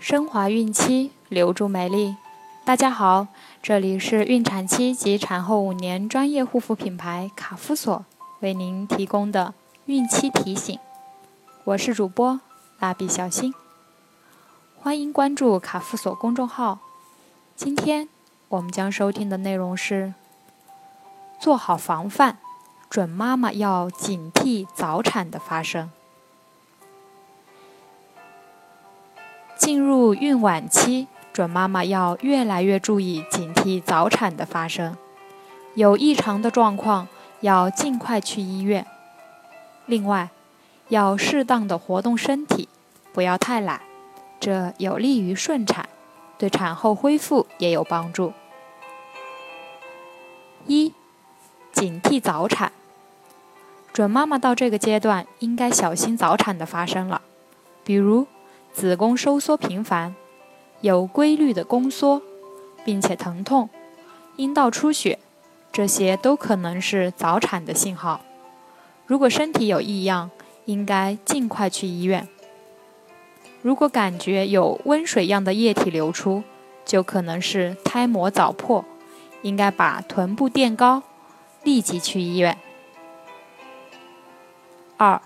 升华孕期，留住美丽。大家好，这里是孕产期及产后五年专业护肤品牌卡夫索为您提供的孕期提醒。我是主播蜡笔小新，欢迎关注卡夫索公众号。今天我们将收听的内容是：做好防范，准妈妈要警惕早产的发生。进入孕晚期，准妈妈要越来越注意警惕早产的发生，有异常的状况要尽快去医院。另外，要适当的活动身体，不要太懒，这有利于顺产，对产后恢复也有帮助。一、警惕早产，准妈妈到这个阶段应该小心早产的发生了，比如。子宫收缩频繁，有规律的宫缩，并且疼痛，阴道出血，这些都可能是早产的信号。如果身体有异样，应该尽快去医院。如果感觉有温水样的液体流出，就可能是胎膜早破，应该把臀部垫高，立即去医院。二，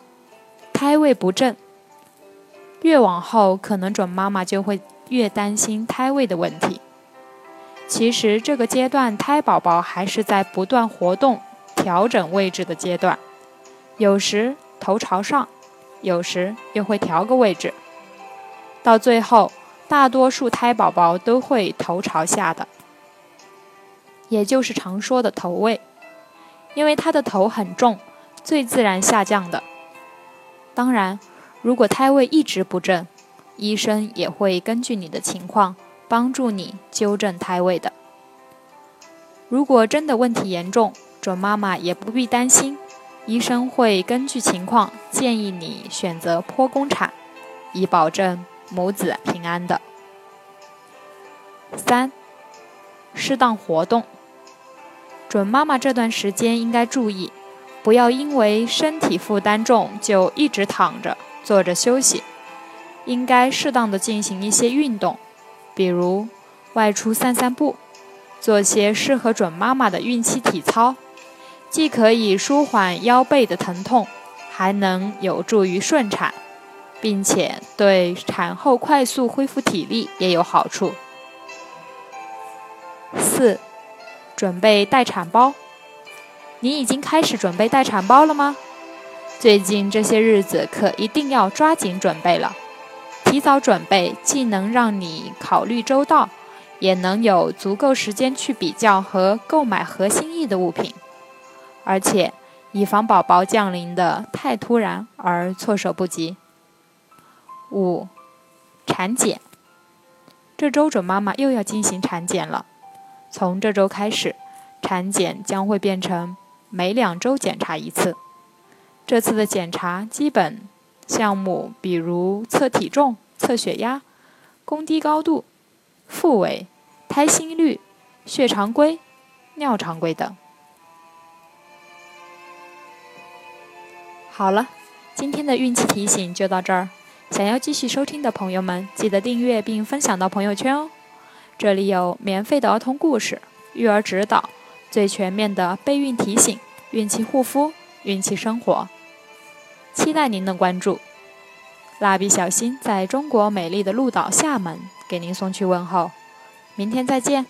胎位不正。越往后，可能准妈妈就会越担心胎位的问题。其实这个阶段，胎宝宝还是在不断活动、调整位置的阶段，有时头朝上，有时又会调个位置。到最后，大多数胎宝宝都会头朝下的，也就是常说的头位，因为他的头很重，最自然下降的。当然。如果胎位一直不正，医生也会根据你的情况帮助你纠正胎位的。如果真的问题严重，准妈妈也不必担心，医生会根据情况建议你选择剖宫产，以保证母子平安的。三，适当活动，准妈妈这段时间应该注意，不要因为身体负担重就一直躺着。坐着休息，应该适当的进行一些运动，比如外出散散步，做些适合准妈妈的孕期体操，既可以舒缓腰背的疼痛，还能有助于顺产，并且对产后快速恢复体力也有好处。四，准备待产包，你已经开始准备待产包了吗？最近这些日子可一定要抓紧准备了，提早准备既能让你考虑周到，也能有足够时间去比较和购买合心意的物品，而且以防宝宝降临的太突然而措手不及。五，产检，这周准妈妈又要进行产检了，从这周开始，产检将会变成每两周检查一次。这次的检查基本项目，比如测体重、测血压、宫低高度、腹围、胎心率、血常规、尿常规等。好了，今天的孕期提醒就到这儿。想要继续收听的朋友们，记得订阅并分享到朋友圈哦。这里有免费的儿童故事、育儿指导、最全面的备孕提醒、孕期护肤。孕期生活，期待您的关注。蜡笔小新在中国美丽的鹿岛厦门给您送去问候，明天再见。